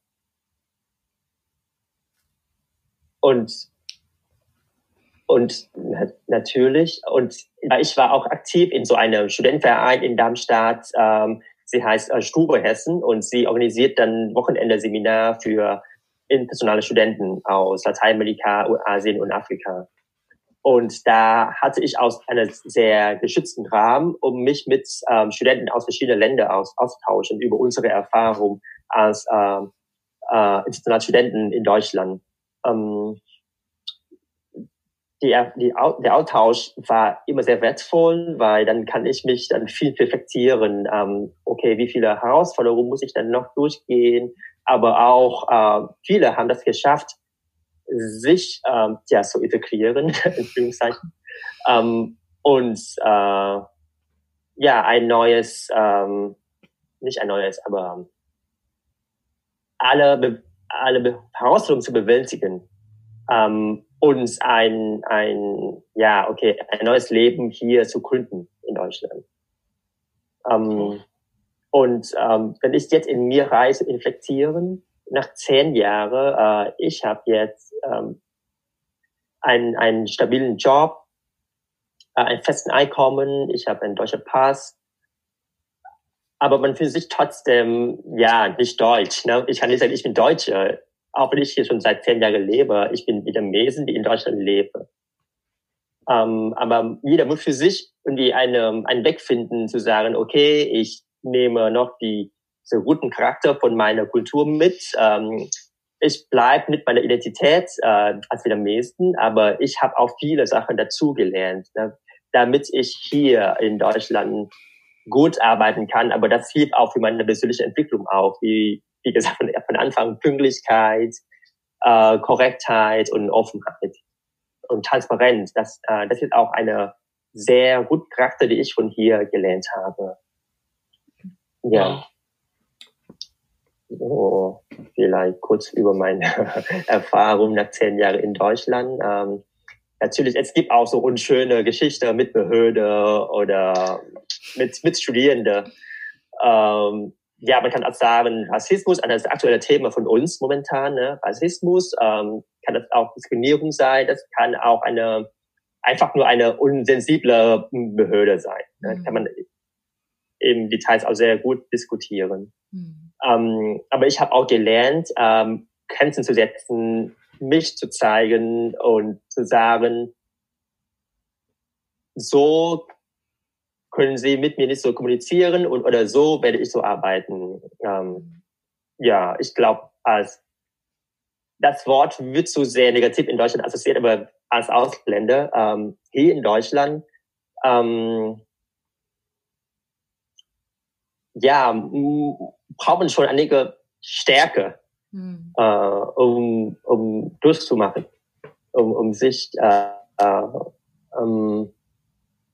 Speaker 1: und und natürlich, und ich war auch aktiv in so einem Studentenverein in Darmstadt. Ähm, sie heißt äh, Stube Hessen und sie organisiert dann Wochenende-Seminar für internationale Studenten aus Lateinamerika, Asien und Afrika. Und da hatte ich aus einem sehr geschützten Rahmen, um mich mit ähm, Studenten aus verschiedenen Ländern aus, auszutauschen über unsere Erfahrung als ähm, äh, internationale Studenten in Deutschland. Ähm, die, die, der Austausch war immer sehr wertvoll, weil dann kann ich mich dann viel perfektieren. Ähm, okay, wie viele Herausforderungen muss ich dann noch durchgehen? Aber auch äh, viele haben das geschafft, sich ähm, ja zu integrieren, in. Ähm, und äh, ja, ein neues, ähm, nicht ein neues, aber alle, alle Herausforderungen zu bewältigen. Ähm, uns ein, ein, ja, okay, ein neues Leben hier zu gründen in Deutschland. Ähm, und ähm, wenn ich jetzt in mir reise, inflektieren, nach zehn Jahren, äh, ich habe jetzt ähm, einen, einen stabilen Job, äh, einen festen Einkommen, ich habe einen deutschen Pass, aber man fühlt sich trotzdem ja nicht deutsch. Ne? Ich kann nicht sagen, ich bin Deutscher auch wenn ich hier schon seit zehn Jahren lebe, ich bin Vietnamesen, die in Deutschland lebe. Ähm, aber jeder muss für sich irgendwie eine, einen Weg finden, zu sagen, okay, ich nehme noch die, so guten Charakter von meiner Kultur mit. Ähm, ich bleib mit meiner Identität äh, als Vietnamesen, aber ich habe auch viele Sachen dazugelernt, ne, damit ich hier in Deutschland gut arbeiten kann. Aber das hilft auch für meine persönliche Entwicklung auch, wie wie gesagt, von, von Anfang Pünktlichkeit, äh, Korrektheit und Offenheit und Transparenz. Das, äh, das ist auch eine sehr gute Charakter, die ich von hier gelernt habe. Ja. Oh, vielleicht kurz über meine Erfahrung nach zehn Jahren in Deutschland. Ähm, natürlich, es gibt auch so unschöne Geschichten mit Behörde oder mit, mit Studierenden. Ähm, ja, man kann auch sagen, Rassismus, das aktuelle Thema von uns momentan, ne? Rassismus, ähm, kann das auch Diskriminierung sein, das kann auch eine, einfach nur eine unsensible Behörde sein. Ne? Mhm. Kann man im Details auch sehr gut diskutieren. Mhm. Ähm, aber ich habe auch gelernt, ähm, Grenzen zu setzen, mich zu zeigen und zu sagen, so können Sie mit mir nicht so kommunizieren und oder so werde ich so arbeiten. Ähm, ja, ich glaube, als das Wort wird so sehr negativ in Deutschland assoziiert, aber als Ausländer ähm, hier in Deutschland ähm, ja braucht man schon einige Stärke, hm. äh, um, um durchzumachen, um, um sich äh, äh, um,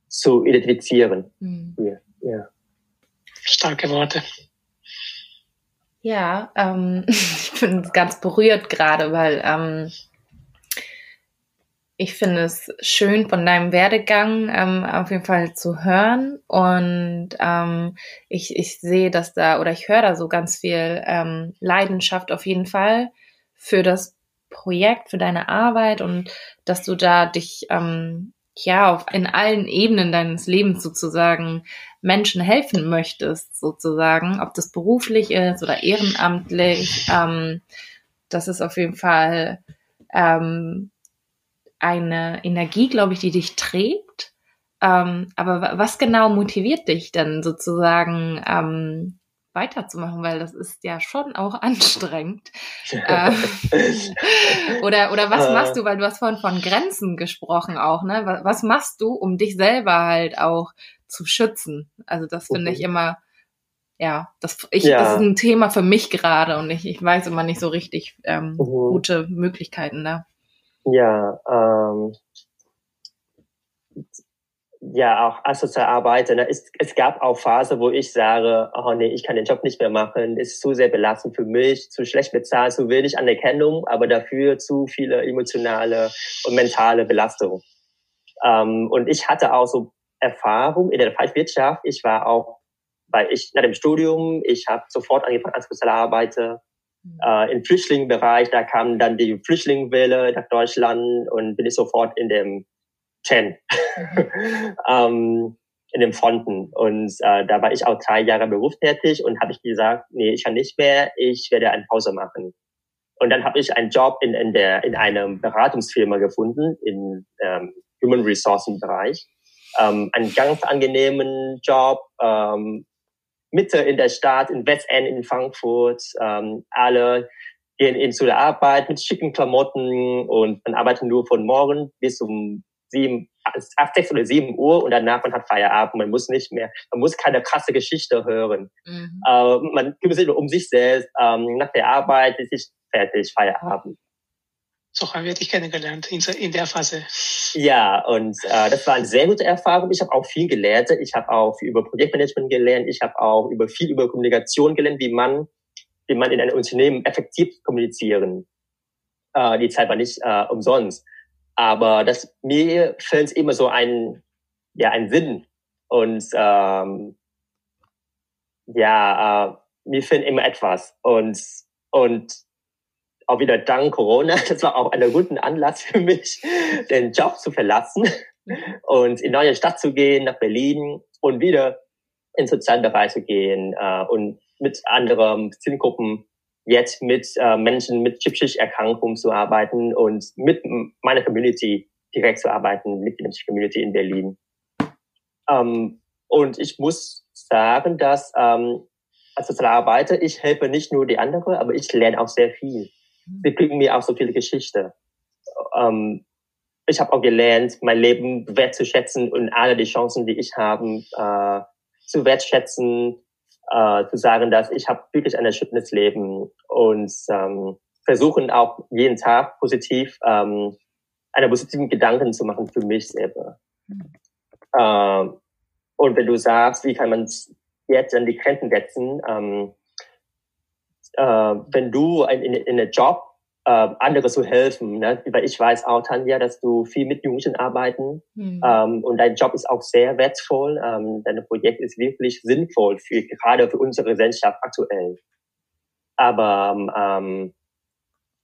Speaker 1: zu identifizieren. Hm. Ja, ja.
Speaker 3: Starke Worte.
Speaker 2: Ja, ähm, ich bin ganz berührt gerade, weil ähm, ich finde es schön von deinem Werdegang ähm, auf jeden Fall zu hören und ähm, ich, ich sehe, dass da oder ich höre da so ganz viel ähm, Leidenschaft auf jeden Fall für das Projekt, für deine Arbeit und dass du da dich ähm, ja auf, in allen Ebenen deines Lebens sozusagen Menschen helfen möchtest, sozusagen, ob das beruflich ist oder ehrenamtlich. Ähm, das ist auf jeden Fall ähm, eine Energie, glaube ich, die dich trägt. Ähm, aber was genau motiviert dich denn sozusagen ähm, weiterzumachen? Weil das ist ja schon auch anstrengend. äh, oder, oder was machst du, weil du hast vorhin von Grenzen gesprochen auch, ne? Was, was machst du, um dich selber halt auch zu schützen? Also das finde ich mhm. immer, ja, das, ich, ja. das ist ein Thema für mich gerade und ich, ich weiß immer nicht so richtig ähm, mhm. gute Möglichkeiten da.
Speaker 1: Ja, ähm, ja, auch als Sozialarbeiter, ne, es, es gab auch Phasen, wo ich sage, oh nee, ich kann den Job nicht mehr machen, ist zu sehr belastend für mich, zu schlecht bezahlt, zu wenig Anerkennung, aber dafür zu viele emotionale und mentale Belastung. Ähm, und ich hatte auch so Erfahrung in der Wirtschaft. Ich war auch, weil ich nach dem Studium, ich habe sofort angefangen als Sozialarbeiter Mhm. äh, im Flüchtlingsbereich, da kam dann die Flüchtlingswelle nach Deutschland und bin ich sofort in dem Ten, mhm. ähm, in dem Fronten. Und äh, da war ich auch drei Jahre berufstätig und habe ich gesagt, nee, ich kann nicht mehr, ich werde eine Pause machen. Und dann habe ich einen Job in, in, der, in einer Beratungsfirma gefunden, im ähm, Human Resources Bereich. Ähm, einen ganz angenehmen Job, ähm, Mitte in der Stadt, in Westend, in Frankfurt. Ähm, alle gehen in zu der Arbeit mit schicken Klamotten und man arbeitet nur von morgen bis um sieben, acht, sechs oder sieben Uhr und danach man hat Feierabend. Man muss nicht mehr, man muss keine krasse Geschichte hören. Mhm. Äh, man kümmert sich nur um sich selbst. Ähm, nach der Arbeit ist es fertig, Feierabend.
Speaker 3: So haben wir dich kennengelernt in, in der Phase.
Speaker 1: Ja, und äh, das war eine sehr gute Erfahrung. Ich habe auch viel gelernt. Ich habe auch viel über Projektmanagement gelernt. Ich habe auch über viel über Kommunikation gelernt, wie man, wie man in einem Unternehmen effektiv kommunizieren. Äh, die Zeit war nicht äh, umsonst. Aber das mir fällt immer so ein, ja, ein Sinn. Und ähm, ja, äh, mir fehlt immer etwas. Und und auch wieder dank Corona, das war auch ein guter Anlass für mich, den Job zu verlassen und in neue Stadt zu gehen, nach Berlin und wieder in Sozialbereich zu gehen äh, und mit anderen Zielgruppen jetzt mit äh, Menschen mit Chipschicht-Erkrankungen zu arbeiten und mit meiner Community direkt zu arbeiten, mit der Community in Berlin. Ähm, und ich muss sagen, dass ähm, als Sozialarbeiter, ich helfe nicht nur die anderen, aber ich lerne auch sehr viel sie bringen mir auch so viele Geschichten. Ähm, ich habe auch gelernt, mein Leben wertzuschätzen und alle die Chancen, die ich habe, äh, zu wertschätzen, äh, zu sagen, dass ich habe wirklich ein erschütterndes Leben und ähm, versuchen auch jeden Tag positiv ähm, eine positiven Gedanken zu machen für mich selber. Mhm. Äh, und wenn du sagst, wie kann man jetzt an die Grenzen setzen, ähm, äh, wenn du in, in, in einem Job äh, andere zu helfen, ne? weil ich weiß auch, Tanja, dass du viel mit Jugendlichen arbeiten mhm. ähm, und dein Job ist auch sehr wertvoll. Ähm, dein Projekt ist wirklich sinnvoll für gerade für unsere Gesellschaft aktuell. Aber ähm,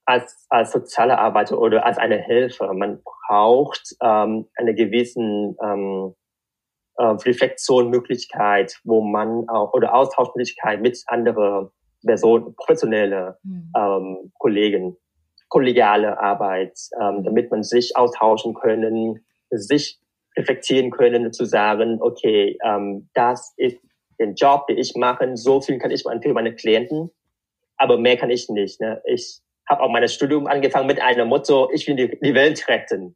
Speaker 1: als, als soziale Arbeiter oder als eine Hilfe, man braucht ähm, eine gewissen ähm, äh, Reflexionmöglichkeit, wo man auch oder Austauschmöglichkeit mit anderen Personen, professionelle mhm. ähm, Kollegen, kollegiale Arbeit, ähm, damit man sich austauschen können, sich reflektieren können, zu sagen, okay, ähm, das ist den Job, den ich mache, so viel kann ich für meine Klienten, aber mehr kann ich nicht. Ne? Ich, habe auch mein Studium angefangen mit einem Motto, ich will die, die Welt retten.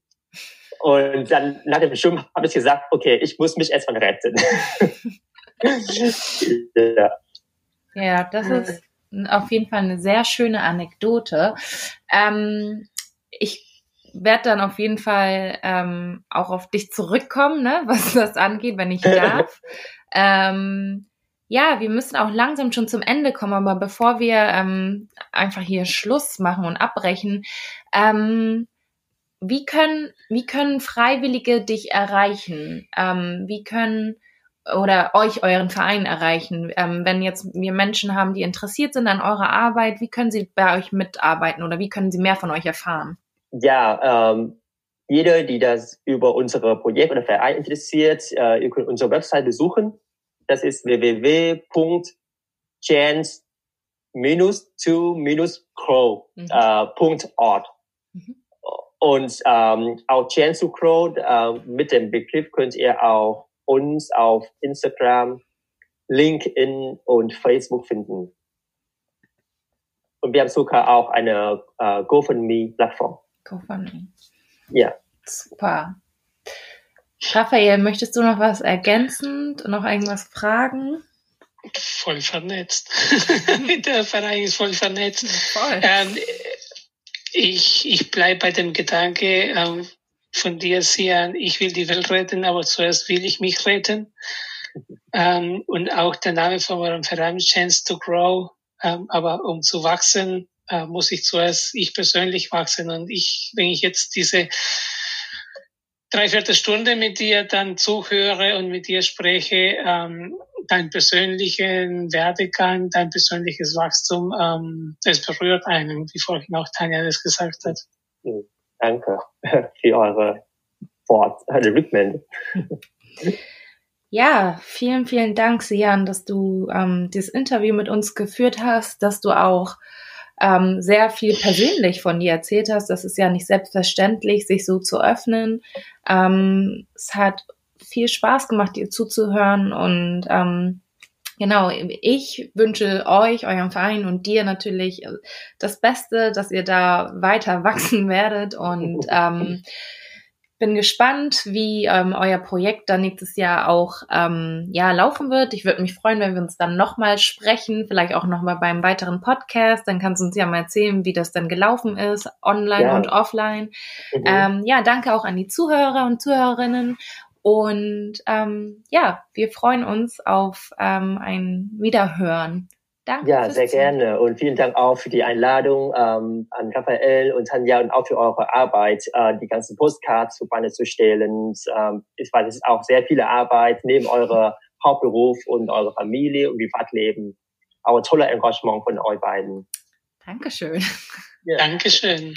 Speaker 1: Und dann nach dem Studium habe ich gesagt, okay, ich muss mich erstmal retten.
Speaker 2: ja. ja, das ist auf jeden Fall eine sehr schöne Anekdote. Ähm, ich werde dann auf jeden Fall ähm, auch auf dich zurückkommen, ne, was das angeht, wenn ich darf. ähm, ja, wir müssen auch langsam schon zum Ende kommen, aber bevor wir ähm, einfach hier Schluss machen und abbrechen, ähm, wie können, wie können Freiwillige dich erreichen? Ähm, wie können oder euch euren Verein erreichen? Ähm, wenn jetzt wir Menschen haben, die interessiert sind an eurer Arbeit, wie können sie bei euch mitarbeiten oder wie können sie mehr von euch erfahren?
Speaker 1: Ja, ähm, jeder, die das über unsere Projekt oder Verein interessiert, äh, ihr könnt unsere Website besuchen. Das ist www.chance-to-crow.org. Mhm. Äh, mhm. Und ähm, auch Chance to Crow, äh, mit dem Begriff könnt ihr auch uns auf Instagram, LinkedIn und Facebook finden. Und wir haben sogar auch eine äh, GoFundMe-Plattform.
Speaker 2: GoFundMe.
Speaker 1: Ja.
Speaker 2: Super. Raphael, möchtest du noch was ergänzend, noch irgendwas fragen?
Speaker 3: Voll vernetzt. Der Verein ist voll vernetzt. Voll. Ähm, ich ich bleibe bei dem Gedanke ähm, von dir, Sian, ich will die Welt retten, aber zuerst will ich mich retten. Ähm, und auch der Name von eurem Verein, Chance to Grow. Ähm, aber um zu wachsen, äh, muss ich zuerst ich persönlich wachsen. Und ich, wenn ich jetzt diese dreiviertel Stunde mit dir dann zuhöre und mit dir spreche, ähm, dein persönlichen Werdegang, dein persönliches Wachstum, ähm, es berührt einen, wie vorhin auch Tanja das gesagt hat.
Speaker 1: Danke für eure Wort, eure Rückmeldung.
Speaker 2: Ja, vielen, vielen Dank, Sian, dass du ähm, das Interview mit uns geführt hast, dass du auch ähm, sehr viel persönlich von dir erzählt hast. Das ist ja nicht selbstverständlich, sich so zu öffnen. Ähm, es hat viel Spaß gemacht, dir zuzuhören und ähm, Genau, ich wünsche euch, eurem Verein und dir natürlich das Beste, dass ihr da weiter wachsen werdet und ähm, bin gespannt, wie ähm, euer Projekt dann nächstes Jahr auch ähm, ja laufen wird. Ich würde mich freuen, wenn wir uns dann nochmal sprechen, vielleicht auch nochmal beim weiteren Podcast. Dann kannst du uns ja mal erzählen, wie das dann gelaufen ist, online ja. und offline. Mhm. Ähm, ja, danke auch an die Zuhörer und Zuhörerinnen. Und ähm, ja, wir freuen uns auf ähm, ein Wiederhören.
Speaker 1: Danke. Ja, sehr gerne. Und vielen Dank auch für die Einladung ähm, an Raphael und Tanja und auch für eure Arbeit, äh, die ganzen Postcards zu Beine zu stellen. Ähm, ich weiß, es ist auch sehr viele Arbeit neben eurem Hauptberuf und eurer Familie und Privatleben. Aber toller Engagement von euch beiden.
Speaker 2: Dankeschön.
Speaker 3: Ja. Dankeschön.